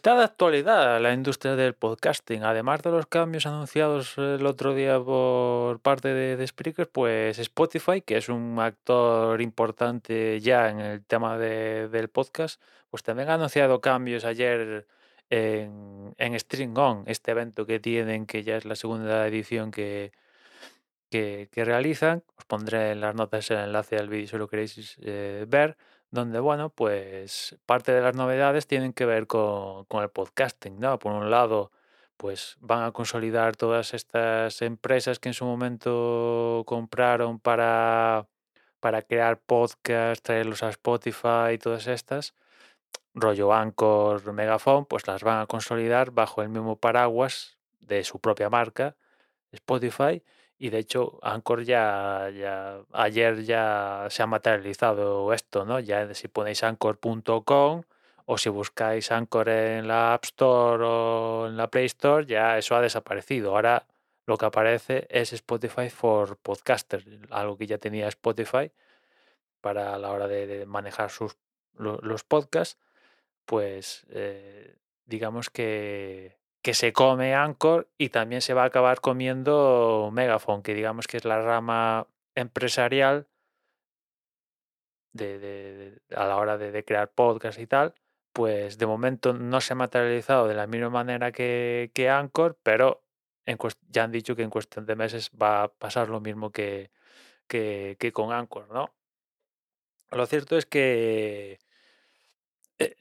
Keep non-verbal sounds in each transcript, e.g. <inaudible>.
Está de actualidad la industria del podcasting. Además de los cambios anunciados el otro día por parte de, de Spreaker, pues Spotify, que es un actor importante ya en el tema de- del podcast, pues también ha anunciado cambios ayer en, en String On, este evento que tienen, que ya es la segunda edición que, que, que realizan. Os pondré en las notas el enlace al vídeo si lo queréis eh, ver donde, bueno, pues parte de las novedades tienen que ver con, con el podcasting, ¿no? Por un lado, pues van a consolidar todas estas empresas que en su momento compraron para, para crear podcasts, traerlos a Spotify y todas estas, rollo Anchor, Megaphone, pues las van a consolidar bajo el mismo paraguas de su propia marca, Spotify, y de hecho, Anchor ya, ya ayer ya se ha materializado esto, ¿no? Ya si ponéis anchor.com o si buscáis Anchor en la App Store o en la Play Store, ya eso ha desaparecido. Ahora lo que aparece es Spotify for Podcasters, algo que ya tenía Spotify para la hora de, manejar sus, lo- los podcasts, pues eh, digamos que, que se come Anchor y también se va a acabar comiendo Megaphone, que digamos que es la rama empresarial de, a la hora de, crear podcasts y tal, pues de momento no se ha materializado de la misma manera que, Anchor, pero ya han dicho que en cuestión de meses va a pasar lo mismo que, que, que con Anchor, ¿no? Lo cierto es que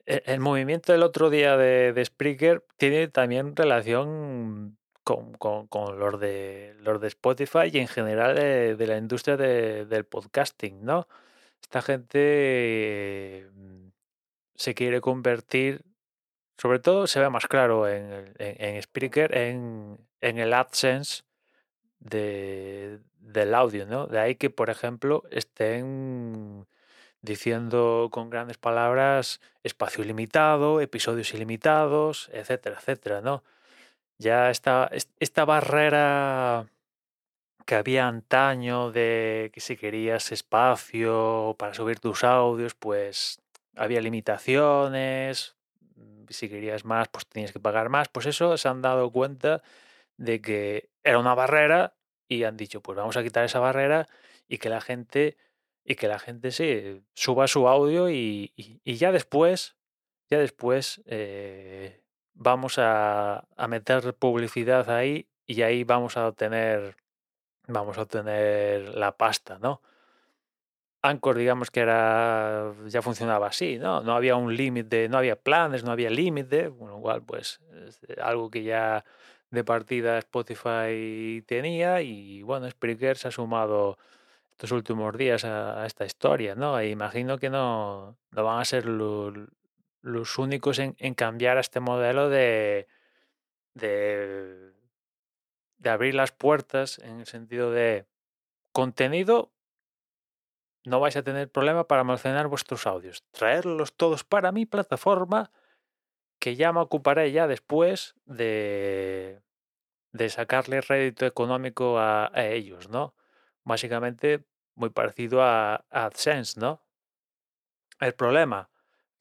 el movimiento del otro día de, de Spreaker tiene también relación con, con- con los de los de Spotify y en general de, de la industria de- del podcasting, ¿no? Esta gente mm, se quiere convertir, sobre todo se ve más claro en, en Spreaker, en, en el AdSense de, del audio, ¿no? De ahí que, por ejemplo, estén diciendo con grandes palabras espacio ilimitado, episodios ilimitados, etcétera, etcétera, ¿no? Ya esta, es- esta barrera que había antaño de que si querías espacio para subir tus audios, pues había limitaciones, mm, si querías más, pues tenías que pagar más, pues eso se han dado cuenta de que era una barrera y han dicho, pues vamos a quitar esa barrera y que la gente, y que la gente sí, suba su audio y, y- ya después, ya después eh, vamos a, a meter publicidad ahí y ahí vamos a obtener, vamos a obtener la pasta, ¿no? Anchor, digamos que era, ya funcionaba así, ¿no? No había un límite, no había planes, no había límite, lo cual, pues, es algo que ya de partida Spotify tenía y, bueno, Spreaker se ha sumado estos últimos días a, esta historia, ¿no? E imagino que no, no van a ser lo- los únicos en, cambiar a este modelo de, de, abrir las puertas en el sentido de contenido no vais a tener problema para almacenar vuestros audios. Traerlos todos para mi plataforma, que ya me ocuparé ya después de, de sacarle rédito económico a ellos, ¿no? Básicamente muy parecido a, AdSense, ¿no? El problema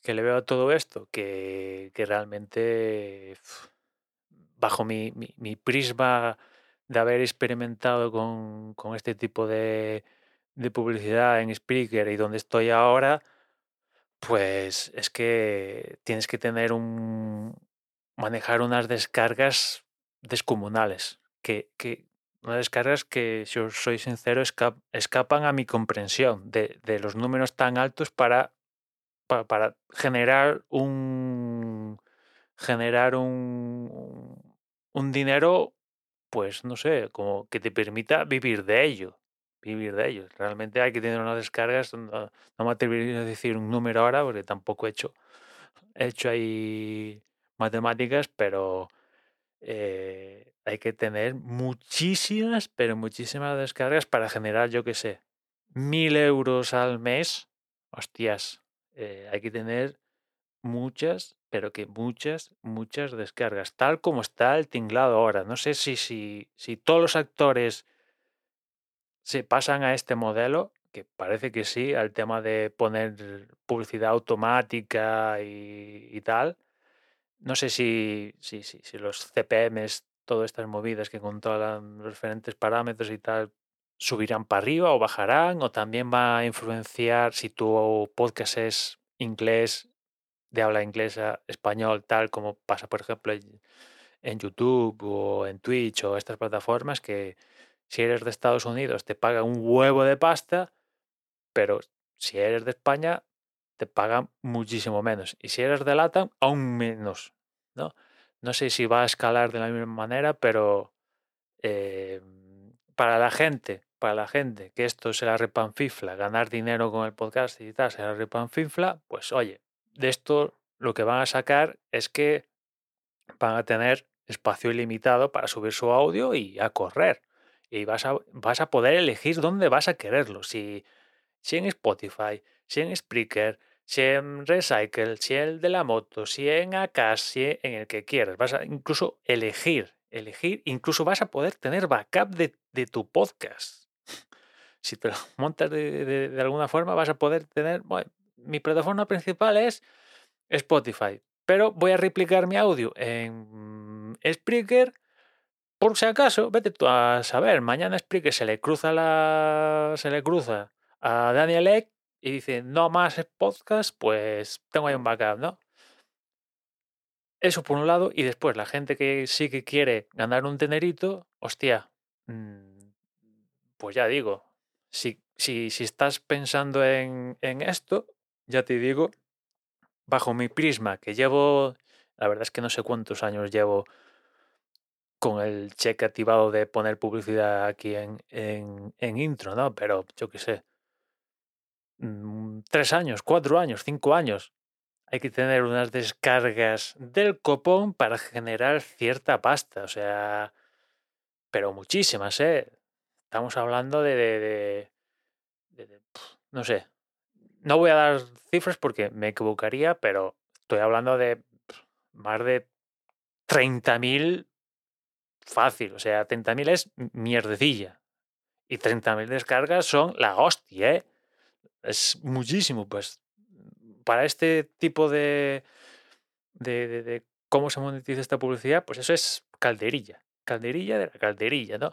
que le veo a todo esto, que, que realmente, bajo mi, mi- mi prisma de haber experimentado con, con este tipo de, de publicidad en Spreaker y donde estoy ahora, pues es que tienes que tener un manejar unas descargas descomunales, que, que unas descargas que, si os soy sincero, esca- escapan a mi comprensión de, de los números tan altos para, pa- para, generar un generar un un dinero, pues no sé, como que te permita vivir de ello vivir de ellos. Realmente hay que tener unas descargas. No, no me atrevería a decir un número ahora porque tampoco he hecho, he hecho ahí matemáticas, pero eh, hay que tener muchísimas, pero muchísimas descargas para generar, yo qué sé, mil euros al mes. Hostias, eh, hay que tener muchas, pero que muchas, muchas descargas, tal como está el tinglado ahora. No sé si, si, si todos los actores se pasan a este modelo, que parece que sí, al tema de poner publicidad automática y, y tal, no sé si, si, si, si los CPMs, todas estas movidas que controlan los diferentes parámetros y tal, subirán para arriba o bajarán, o también va a influenciar si tu podcast es inglés, de habla inglesa, español, tal como pasa, por ejemplo, en, YouTube o en Twitch o estas plataformas que si eres de Estados Unidos te paga un huevo de pasta, pero si eres de España te pagan muchísimo menos. Y si eres de LATAM, aún menos. ¿no? no sé si va a escalar de la misma manera, pero eh, para la gente, para la gente que esto se la repanfifla, ganar dinero con el podcast y tal, se la repanfifla, pues oye, de esto lo que van a sacar es que van a tener espacio ilimitado para subir su audio y a correr. Y vas a, vas a poder elegir dónde vas a quererlo. Si, si en Spotify, si en Spreaker, si en Recycle, si el de la moto, si en Acas, si en el que quieras. Vas a incluso elegir, elegir, incluso vas a poder tener backup de, de tu podcast. Si te lo <laughs> montas de, de, alguna forma, vas a poder tener. Bueno, mi plataforma principal es Spotify, pero voy a replicar mi audio en Spreaker. Por si acaso, vete tú a saber, mañana Spreaker se le cruza la. se le cruza a Daniel y dice no más podcast, pues tengo ahí un backup, ¿no? Eso por un lado, y después la gente que sí que quiere ganar un tenerito, hostia, mm, pues ya digo, si, si, si estás pensando en, en esto, ya te digo, bajo mi prisma, que llevo, la verdad es que no sé cuántos años llevo con el cheque activado de poner publicidad aquí en, en, en intro, ¿no? Pero yo qué sé, mm, tres años, cuatro años, cinco años. Hay que tener unas descargas del copón para generar cierta pasta, o sea, pero muchísimas, ¿eh? Estamos hablando de, de, de, de, de no sé, no voy a dar cifras porque me equivocaría, pero estoy hablando de más de 30.000 fácil. O sea, 30.000 es mierdecilla. Y 30.000 descargas son la hostia, ¿eh? Es muchísimo, pues. Para este tipo de, de, de, cómo se monetiza esta publicidad, pues eso es calderilla. Calderilla de la calderilla, ¿no?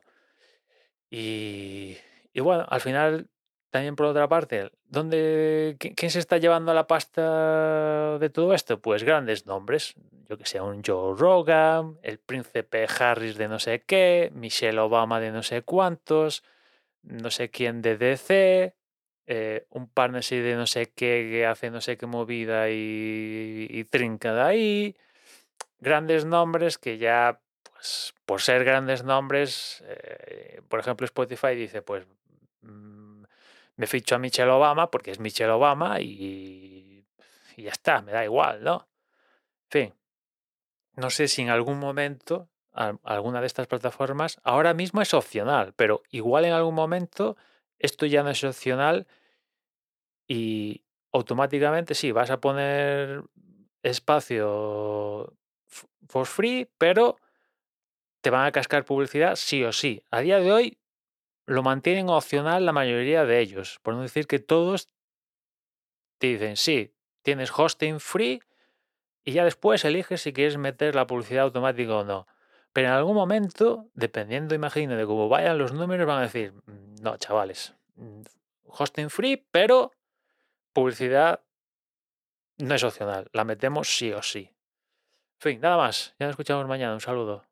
Y, y bueno, al final también por otra parte, ¿dónde, ¿quién se está llevando la pasta de todo esto? Pues grandes nombres, yo que sé, un Joe Rogan, el príncipe Harris de no sé qué, Michelle Obama de no sé cuántos, no sé quién de DC, eh, un partnership de no sé qué hace no sé qué movida y, trinca de ahí, grandes nombres que ya, pues por ser grandes nombres, eh, por ejemplo Spotify dice, pues me ficho a Michelle Obama porque es Michelle Obama y, y ya está, me da igual, ¿no? En fin, no sé si en algún momento alguna de estas plataformas ahora mismo es opcional, pero igual en algún momento esto ya no es opcional y automáticamente sí, vas a poner espacio for free, pero te van a cascar publicidad sí o sí. A día de hoy lo mantienen opcional la mayoría de ellos, por no decir que todos te dicen, sí, tienes hosting free y ya después eliges si quieres meter la publicidad automática o no. Pero en algún momento, dependiendo, imagino, de cómo vayan los números, van a decir, no, chavales, mm, hosting free, pero publicidad no es opcional, la metemos sí o sí. En fin, nada más, ya nos escuchamos mañana, un saludo.